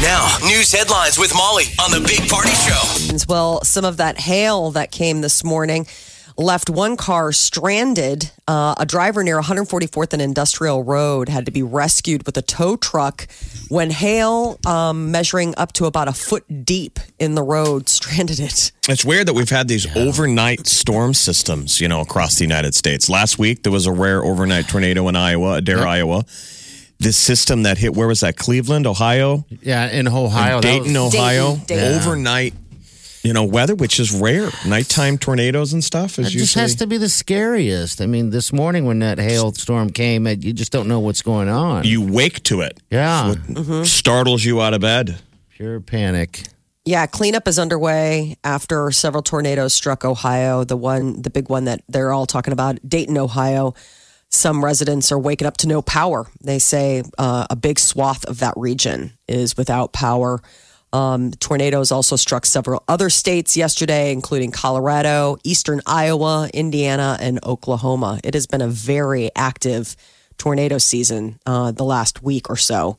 Now, news headlines with Molly on the Big Party Show. Well, some of that hail that came this morning left one car stranded. Uh, a driver near 144th and Industrial Road had to be rescued with a tow truck when hail, um, measuring up to about a foot deep in the road, stranded it. It's weird that we've had these overnight storm systems, you know, across the United States. Last week there was a rare overnight tornado in Iowa, Adair, Iowa. This system that hit where was that? Cleveland, Ohio, Yeah, in Ohio. And that Dayton, was- Ohio. Dayton, Dayton. Overnight, you know, weather, which is rare. Nighttime tornadoes and stuff is That just usually. has to be the scariest. I mean, this morning when that hailstorm came, it- you just don't know what's going on. you wake to it. yeah, mm-hmm. Startles you out of bed. pure panic. Yeah, cleanup is underway after several tornadoes struck Ohio. The one, the big one that they're all talking about, Dayton, Ohio. Some residents are waking up to no power. They say uh, a big swath of that region is without power. Um, tornadoes also struck several other states yesterday, including Colorado, eastern Iowa, Indiana, and Oklahoma. It has been a very active tornado season uh, the last week or so.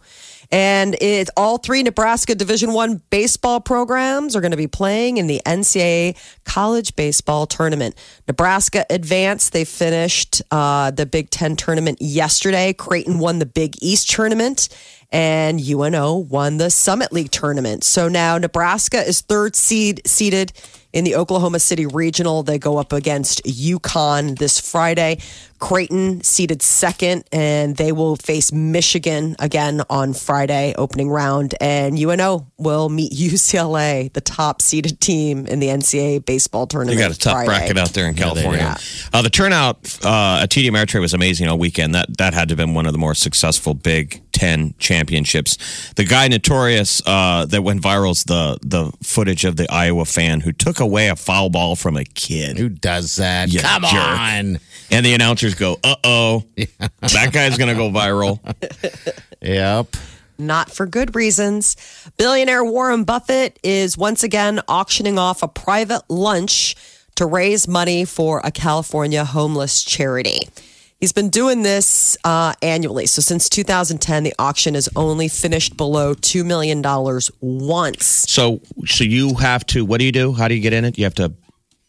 And it's all three Nebraska Division One baseball programs are going to be playing in the NCAA college baseball tournament. Nebraska advanced; they finished uh, the Big Ten tournament yesterday. Creighton won the Big East tournament, and UNO won the Summit League tournament. So now Nebraska is third seed seeded in the Oklahoma City Regional. They go up against UConn this Friday. Creighton seeded second, and they will face Michigan again on Friday, opening round. And UNO will meet UCLA, the top seeded team in the NCAA baseball tournament. You got a tough Friday. bracket out there in they California. Uh, the turnout uh, at TD Ameritrade was amazing all weekend. That that had to have been one of the more successful Big Ten championships. The guy notorious uh, that went viral is the the footage of the Iowa fan who took away a foul ball from a kid. Who does that? You Come jerk. on. And the announcers go, "Uh oh, that guy's going to go viral." Yep. not for good reasons. Billionaire Warren Buffett is once again auctioning off a private lunch to raise money for a California homeless charity. He's been doing this uh, annually. So since 2010, the auction has only finished below $2 million once. So, so you have to. What do you do? How do you get in it? You have to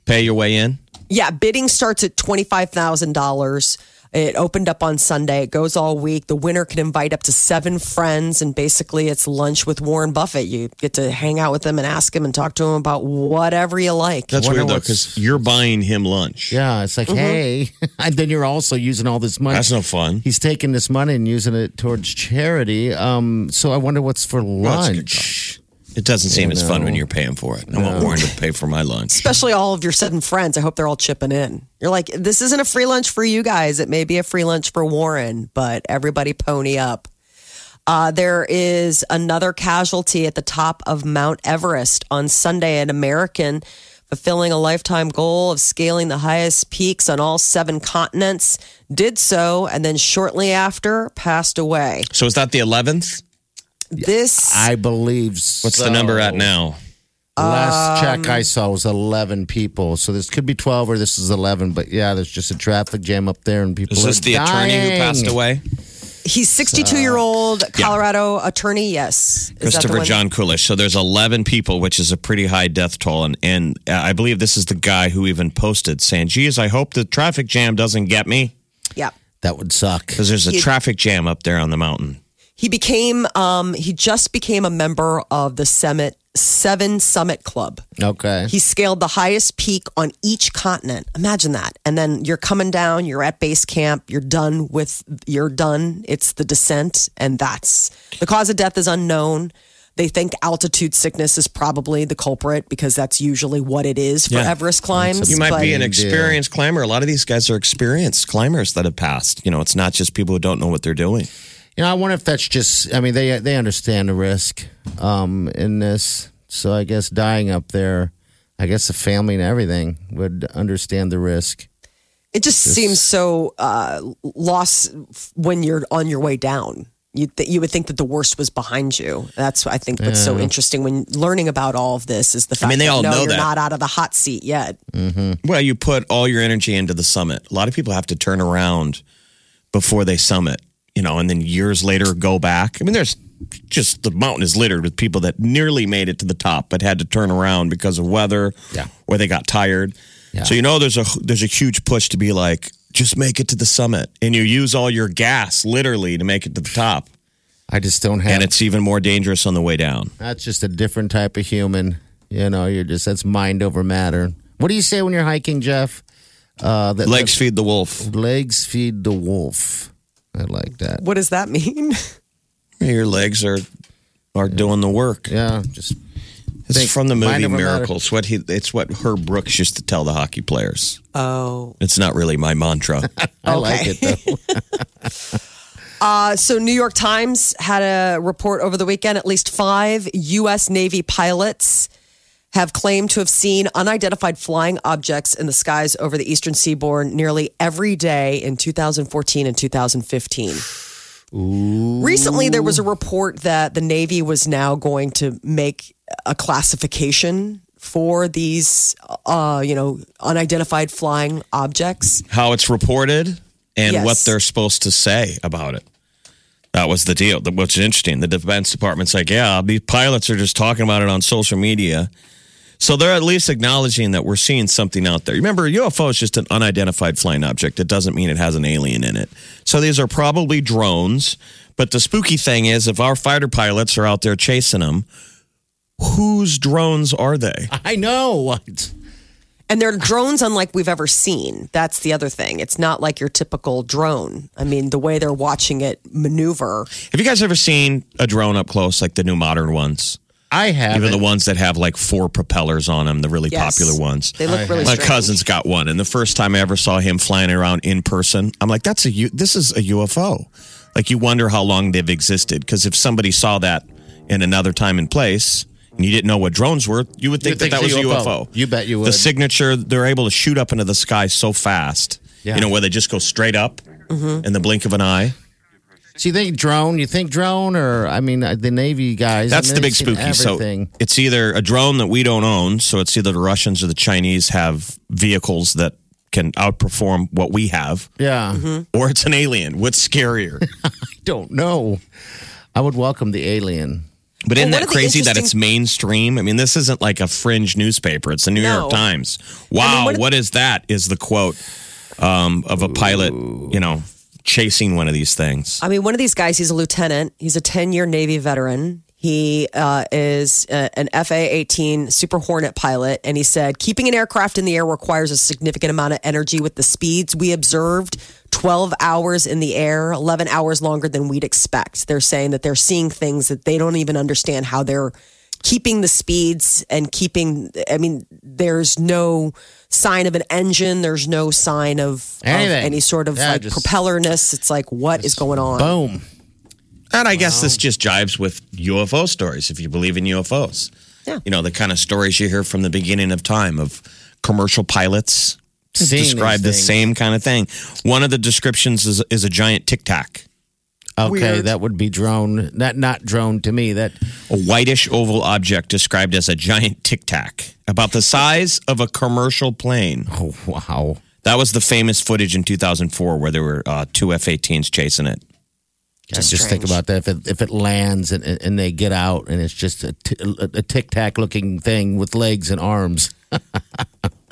pay your way in. Yeah, bidding starts at $25,000. It opened up on Sunday. It goes all week. The winner can invite up to seven friends, and basically, it's lunch with Warren Buffett. You get to hang out with him and ask him and talk to him about whatever you like. That's weird though, because you're buying him lunch. Yeah, it's like, hey, and then you're also using all this money. That's no fun. He's taking this money and using it towards charity. Um, so I wonder what's for Well, it's lunch. It doesn't seem as fun when you're paying for it. I want Warren to pay for my lunch. Especially all of your sudden friends. I hope they're all chipping in. You're like, this isn't a free lunch for you guys. It may be a free lunch for Warren, but everybody pony up. Uh, there is another casualty at the top of Mount Everest on Sunday. An American fulfilling a lifetime goal of scaling the highest peaks on all seven continents did so, and then shortly after passed away. So is that the 11th? This I believe. What's the number at now? Last check Um, I saw was 11 people. So this could be 12 or this is 11. But yeah, there's just a traffic jam up there and people Is are this the attorney who passed away? he's 62 year old Colorado attorney. Yes, Is Christopher? John Kulish. So there's 11 people, which is a pretty high death toll. And, and uh, I believe this is the guy who even posted saying, geez, I hope the traffic jam doesn't get me Yeah. That would suck. because there's a traffic jam up there on the mountain. He became um he just became a member of the Summit Seven Summit Club. Okay. He scaled the highest peak on each continent. Imagine that. And then you're coming down, you're at base camp, you're done with you're done. It's the descent and that's the cause of death is unknown. They think altitude sickness is probably the culprit because that's usually what it is for Yeah. Everest climbs. You might but- be an Big deal. experienced climber. A lot of these guys are experienced climbers that have passed. You know, it's not just people who don't know what they're doing. You know, I wonder if that's just. I mean, they they understand the risk um, in this. So I guess dying up there, I guess the family and everything would understand the risk. It just seems so uh, lost when you're on your way down. You th- you would think that the worst was behind you. That's I think what's so interesting when learning about all of this is the fact I mean, they that all no, know you're that. not out of the hot seat yet. Well, you put all your energy into the summit. A lot of people have to turn around before they summit, you know, and then years later go back. I mean, there's just the mountain is littered with people that nearly made it to the top but had to turn around because of weather Yeah. or they got tired. Yeah. So you know there's a there's a huge push to be like just make it to the summit and you use all your gas literally to make it to the top. I just don't have. And it's even more dangerous on the way down. that's just a different type of human. You know, you're just that's mind over matter. What do you say when you're hiking, Jeff? Uh, that, Legs feed the wolf. legs feed the wolf. I like that. What does that mean? Your legs are are doing the work. Yeah, just It's Think from the movie over matter. Miracles. What he it's what Herb Brooks used to tell the hockey players. Oh, It's not really my mantra. I like it though. Uh, so New York Times had a report over the weekend. At least five U.S. Navy pilots have claimed to have seen unidentified flying objects in the skies over the eastern seaboard nearly every day in 2014 and 2015. Recently, there was a report that the Navy was now going to make a classification for these, uh, you know, unidentified flying objects. How it's reported and Yes. what they're supposed to say about it. That was the deal. Which is interesting. The Defense Department's like, yeah, these pilots are just talking about it on social media. So they're at least acknowledging that we're seeing something out there. Remember, a UFO is just an unidentified flying object. It doesn't mean it has an alien in it. So these are probably drones. But the spooky thing is, if our fighter pilots are out there chasing them, whose drones are they? I know. And they're drones unlike we've ever seen. That's the other thing. It's not like your typical drone. I mean, the way they're watching it maneuver. Have you guys ever seen a drone up close, like the new modern ones? I have Even the ones that have like four propellers on them, the really Yes. popular ones. They look really My strange. cousin's got one, and the first time I ever saw him flying around in person, I'm like, "That's a U- this is a UFO." Like you wonder how long they've existed because if somebody saw that in another time and place, and you didn't know what drones were, you would think You'd that that think was it's a a UFO. UFO. You bet you would The would. signature, they're able to shoot up into the sky so fast. Yeah. You know where they just go straight up Mm-hmm. in the blink of an eye. So you think drone? You think drone, or I mean, uh, the Navy guys? That's I the big they've seen spooky. So it's either a drone that we don't own, so it's either the Russians or the Chinese have vehicles that can outperform what we have, yeah, Mm-hmm. or it's an alien. What's scarier? I don't know. I would welcome the alien. But isn't that of the crazy that it's mainstream? I mean, this isn't like a fringe newspaper. It's the New No. York Times. Wow, one of- what is that? Is the quote um, of a pilot, you know, chasing one of these things. I mean, one of these guys, he's a lieutenant. He's a 10 year Navy veteran. He uh, is uh, an FA 18 Super Hornet pilot. And he said, keeping an aircraft in the air requires a significant amount of energy with the speeds we observed 12 hours in the air, 11 hours longer than we'd expect. They're saying that they're seeing things that they don't even understand how they're keeping the speeds and keeping, I mean, there's no sign of an engine, there's no sign of, of any sort of Yeah, like just- propellerness. It's like, what is going on? Boom. And I guess this just jives with UFO stories if you believe in UFOs. Yeah. You know, the kind of stories you hear from the beginning of time of commercial pilots Seeing describe the same kind of thing. One of the descriptions is, is a giant tic tac, Okay, Weird. that would be drone. That not drone to me. That a whitish oval object described as a giant tic tac, about the size of a commercial plane. oh wow. That was the famous footage in 2004 where there were uh, two F 18s chasing it. Just, Just just think about that. If it, if it lands and, and they get out and it's just a, t- a tic tac looking thing with legs and arms.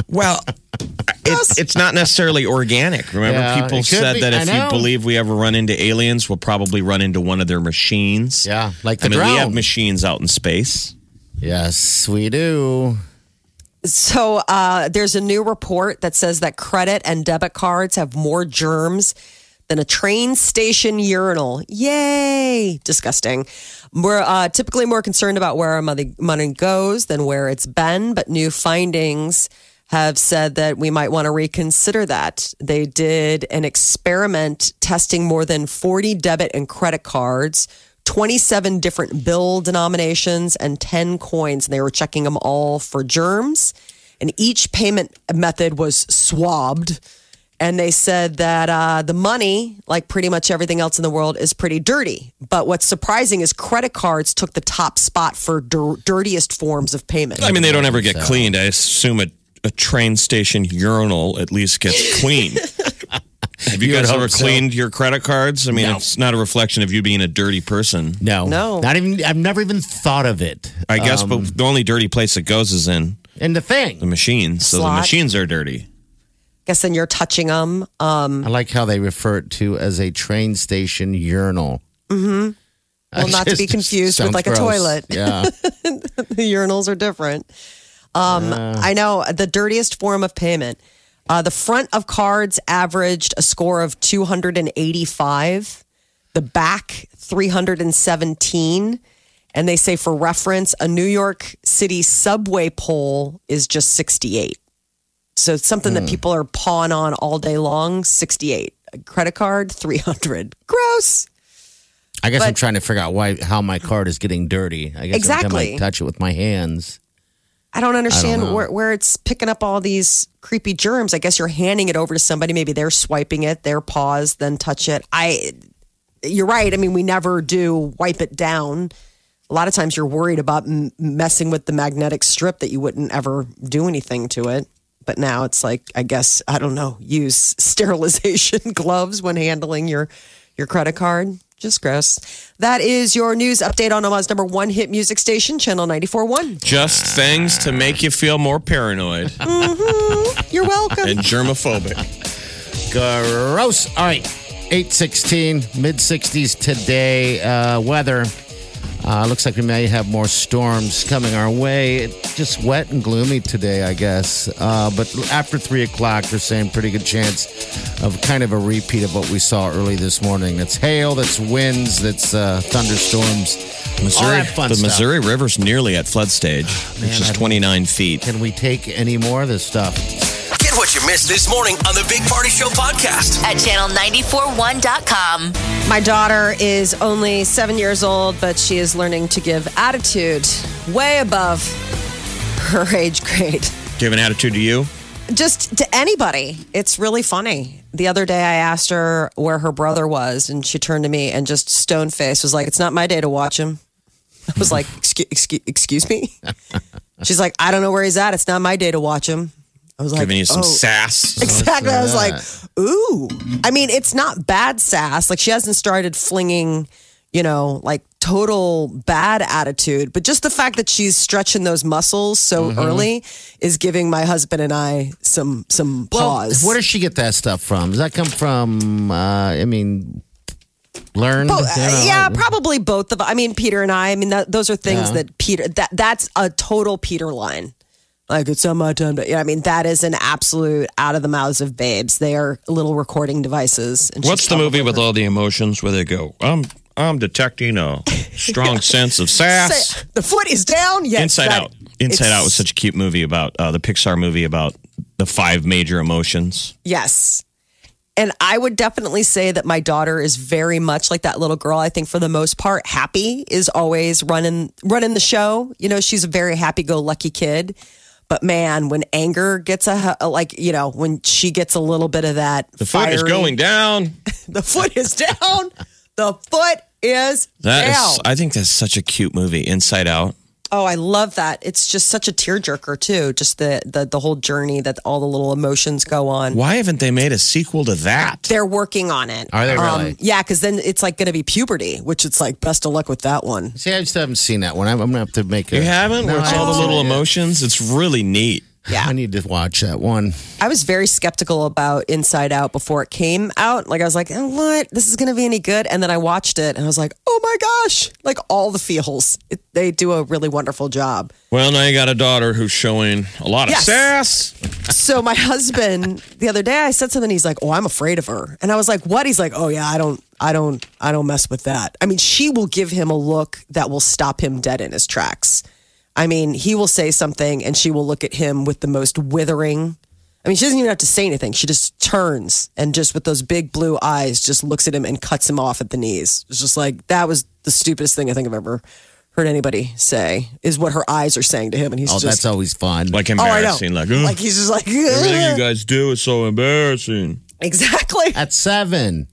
Well, it, it's not necessarily organic. Remember, Yeah, people it could said be. that I if you believe we ever run into aliens, we'll probably run into one of their machines. Yeah, like the I mean, drone. we have machines out in space. yes, we do. So uh, there's a new report that says that credit and debit cards have more germs than a train station urinal. Yay! Disgusting. We're uh, typically more concerned about where our money, money goes than where it's been, but new findings have said that we might want to reconsider that. They did an experiment testing more than 40 debit and credit cards, 27 different bill denominations, and 10 coins. And they were checking them all for germs. And each payment method was swabbed. And they said that uh, the money, like pretty much everything else in the world, is pretty dirty. But what's surprising is credit cards took the top spot for dir- dirtiest forms of payment. I mean, they don't ever get cleaned. I assume a, a train station urinal at least gets cleaned. Have you You guys hope ever so. cleaned your credit cards? I mean, No. it's not a reflection of you being a dirty person. No, No. not even. I've never even thought of it. I guess, Um, but the only dirty place it goes is in and the thing, the machines. So the machines are dirty. guess then you're touching them. Um, I like how they refer it to as a train station urinal. Mm-hmm. Well, not to be confused with, like, a toilet. Yeah, the urinals are different. Um, I know the dirtiest form of payment. Uh, the front of cards averaged a score of 285, the back 317. And they say, for reference, a New York City subway pole is just 68. So it's something that people are pawing on all day long 68. A credit card, 300. Gross. I guess I'm trying to figure out why how my card is getting dirty. I guess every time Exactly. I touch it with my hands. I don't understand know. where, where it's picking up all these creepy germs. I guess you're handing it over to somebody. Maybe they're swiping it, their paws, then touch it. I, you're right. I mean, we never do wipe it down. A lot of times you're worried about m- messing with the magnetic strip that you wouldn't ever do anything to it. But now it's like, I guess, I don't know, use sterilization gloves when handling your, your credit card. Just gross. That is your news update on Omaha's number one hit music station, Channel 94.1. Just things to make you feel more paranoid You're welcome. and germophobic. Gross. All right. 816, mid 60s today. Uh, weather. Uh, looks like we may have more storms coming our way. It's just wet and gloomy today, I guess. Uh, but after 3 o'clock, they're saying pretty good chance of kind of a repeat of what we saw early this morning. That's hail, that's winds, that's uh, thunderstorms. All Missouri, that fun the stuff. Missouri River's nearly at flood stage, which Man, is I don't- 29 feet. Can we take any more of this stuff? Get what you missed this morning on the Big Party Show podcast. at channel941.com. My daughter is only seven years old, but she is learning to give attitude way above her age grade. Do you have an attitude to you? Just to anybody. It's really funny. The other day I asked her where her brother was, and she turned to me and just stone faced was like, It's not my day to watch him. I was like, excuse, excuse, excuse me? She's like, I don't know where he's at. It's not my day to watch him. I was like, Giving you some "Oh." sass. Exactly. I was like, ooh. I mean, it's not bad sass. Like she hasn't started flinging, you know, like total bad attitude, but just the fact that she's stretching those muscles so Mm-hmm. early is giving my husband and I some some pause. Where does she get that stuff from? Does that come from, uh, I mean, You uh, know, yeah, probably both of. I mean, Peter and I. I mean, that, those are things Yeah. that Peter. That that's a total Peter line. Like it's not my time. To, yeah, I mean, that is an absolute out of the mouths of babes. They are little recording devices. And What's the movie with all the emotions where they go, I'm I'm detecting a strong sense of sass. The foot is down. Yes, Inside that- Out. Inside Out was such a cute movie about uh, the Pixar movie about the five major emotions. Yes. And I would definitely say that my daughter is very much like that little girl. I think for the most part, happy is always running running the show. You know, she's a very happy go lucky kid. But man, when anger gets a, like, you know, when she gets a little bit of that, The foot is going down. The foot is down. the foot is That down. is, I think that's such a cute movie. Inside Out. Oh, I love that. It's just such a tearjerker too. Just the the the whole journey that all the little emotions go on. Why haven't they made a sequel to that? They're working on it. Um, Are they really? yeah, because then it's like going to be puberty, which it's like best of luck with that one. See, I just haven't seen that one. I'm, I'm gonna have to make. A, You haven't? No, Where it's I all the haven't little seen it yet. emotions? It's really neat. Yeah. I need to watch that one. I was very skeptical about Inside Out before it came out. Like I was like, "Oh, what? This is going to be any good? And then I watched it and I was like, oh my gosh! Like all the feels. It, they do a really wonderful job. Well, now you got a daughter who's showing a lot of Yes. sass. So my husband, the other day, I said something. He's like, "Oh, I'm afraid of her," and I was like, "What?" He's like, "Oh yeah, I don't, I don't, I don't mess with that." I mean, she will give him a look that will stop him dead in his tracks. I mean, he will say something and she will look at him with the most withering. I mean, she doesn't even have to say anything. She just turns and just with those big blue eyes, just looks at him and cuts him off at the knees. It's just like that was the stupidest thing I think I've ever heard anybody say. Is what her eyes are saying to him, and he's Oh, just that's always fun. Like oh, I know, embarrassing. like, like he's just like everything you guys do is so embarrassing. exactly. At seven.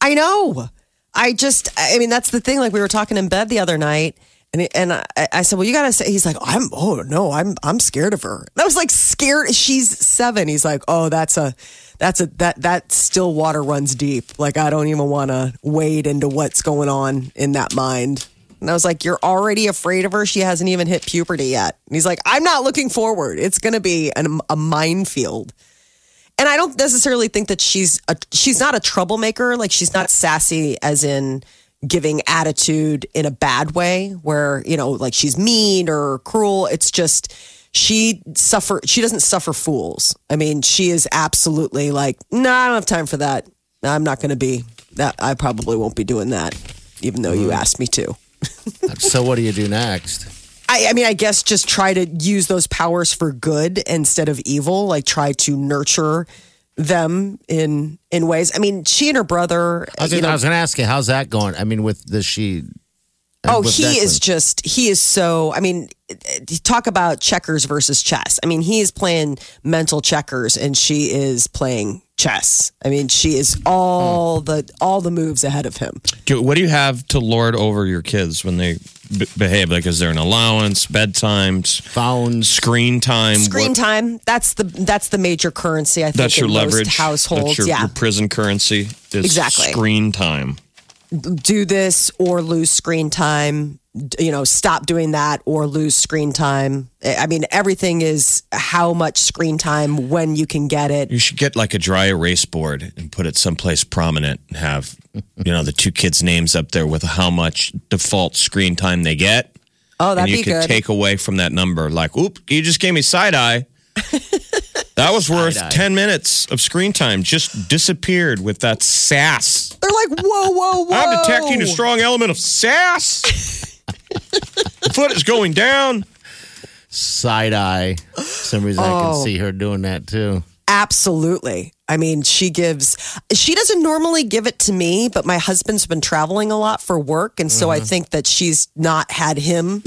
I know. I just, I mean, that's the thing. Like we were talking in bed the other night, and he- and I, I said, "Well, you gotta say." He's like, "I'm, oh no, I'm, I'm scared of her." And I was like, "Scared? She's seven. He's like, "Oh, that's a, that's a, that that still water runs deep. Like I don't even want to wade into what's going on in that mind." And I was like, "You're already afraid of her. She hasn't even hit puberty yet." And he's like, "I'm not looking forward. It's gonna be an, a minefield." And I don't necessarily think that she's a, she's not a troublemaker. Like she's not sassy, as in giving attitude in a bad way, where you know, like she's mean or cruel. It's just she suffer. She doesn't suffer fools. I mean, she is absolutely like, no, I don't have time for that. I'm not going to be that. I probably won't be doing that, even though you mm. asked me to. So what do you do next? I, I mean, I guess just try to use those powers for good instead of evil. Like try to nurture them in in ways. I mean, she and her brother. I was, you gonna- know, was going to ask you, how's that going? I mean, with the she. oh, he is just he is so. I mean, talk about checkers versus chess. I mean, he is playing mental checkers, and she is playing chess. I mean, she is all hmm. the all the moves ahead of him. Do- What do you have to lord over your kids when they b- behave? Like, is there an allowance, bedtimes, phones. screen time? Screen What- time. That's the that's the major currency. I think That's your in most leverage. households. That's your, yeah, your prison currency. Is Exactly. Screen time. do this or lose screen time d- you know stop doing that or lose screen time i mean everything is how much screen time when you can get it You should get like a dry erase board and put it someplace prominent and have, you know, the two kids' names up there with how much default screen time they get. oh and that'd you be could good take away from that number, like, oop, you just gave me side eye. that was worth Side-eye. 10 minutes of screen time, just disappeared with that sass. they're like whoa whoa whoa I'm detecting a strong element of sass. the foot is going down. Side eye. For some reason, I can Oh. see her doing that too. absolutely i mean she gives she doesn't normally give it to me but my husband's been traveling a lot for work and so i mm-hmm. think that she's not had him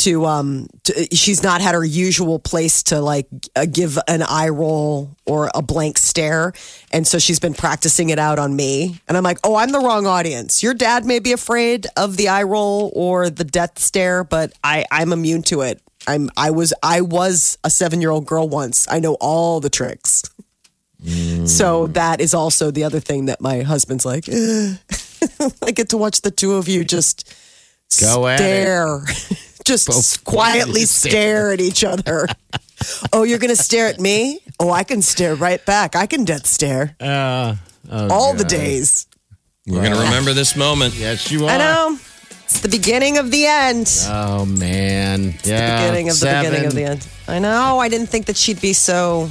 to um to, she's not had her usual place to like uh, give an eye roll or a blank stare. And so she's been practicing it out on me. And i'm like oh i'm the wrong audience. Your dad may be afraid of the eye roll or the death stare but i i'm immune to it. I'm i was i was a 7 year old girl once. I know all the tricks. So that is also the other thing that my husband's like i get to watch the two of you just Go at it. Stare just Both quietly stare. stare at each other. Oh you're gonna stare at me? Oh i can stare right back. I can death stare. Uh, all the days. We're going to remember this moment. yes, you are. i know. It's the beginning of the end. Oh man, the yeah. beginning of the beginning of the end. I know. I didn't think that she'd be so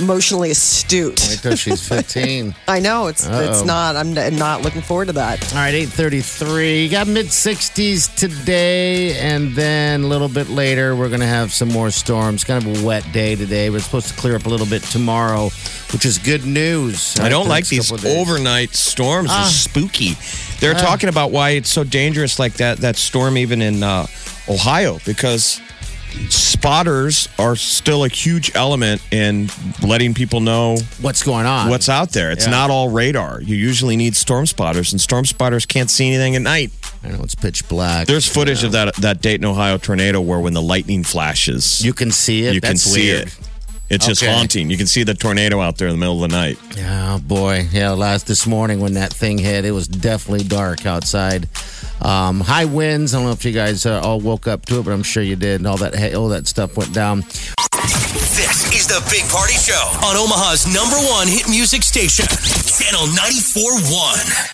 emotionally astute Wait till she's fifteen. i know it's it's Uh-oh. not i'm I'm not looking forward to that All right, 833. You got mid 60s today, and then a little bit later, we're going to have some more storms. Kind of a wet day today. We're supposed to clear up a little bit tomorrow, which is good news. I don't The like these couple of days. overnight storms. Ah. They're spooky. They're talking about why it's so dangerous, like that that storm even in uh, Ohio, because spotters are still a huge element in letting people know What's going on? what's out there. It's Yeah. not all radar. You usually need storm spotters, and storm spotters can't see anything at night. I know it's pitch black. There's footage of that that Dayton, Ohio tornado where when the lightning flashes, You can see it. you can That's see weird. it. It's just Okay. haunting. You can see the tornado out there in the middle of the night. Oh boy, yeah. Last this morning when that thing hit, it was definitely dark outside. Um, high winds. I don't know if you guys uh, all woke up to it, but I'm sure you did. And all that, all that stuff went down. This is the Big Party Show on Omaha's number one hit music station, Channel 94.1.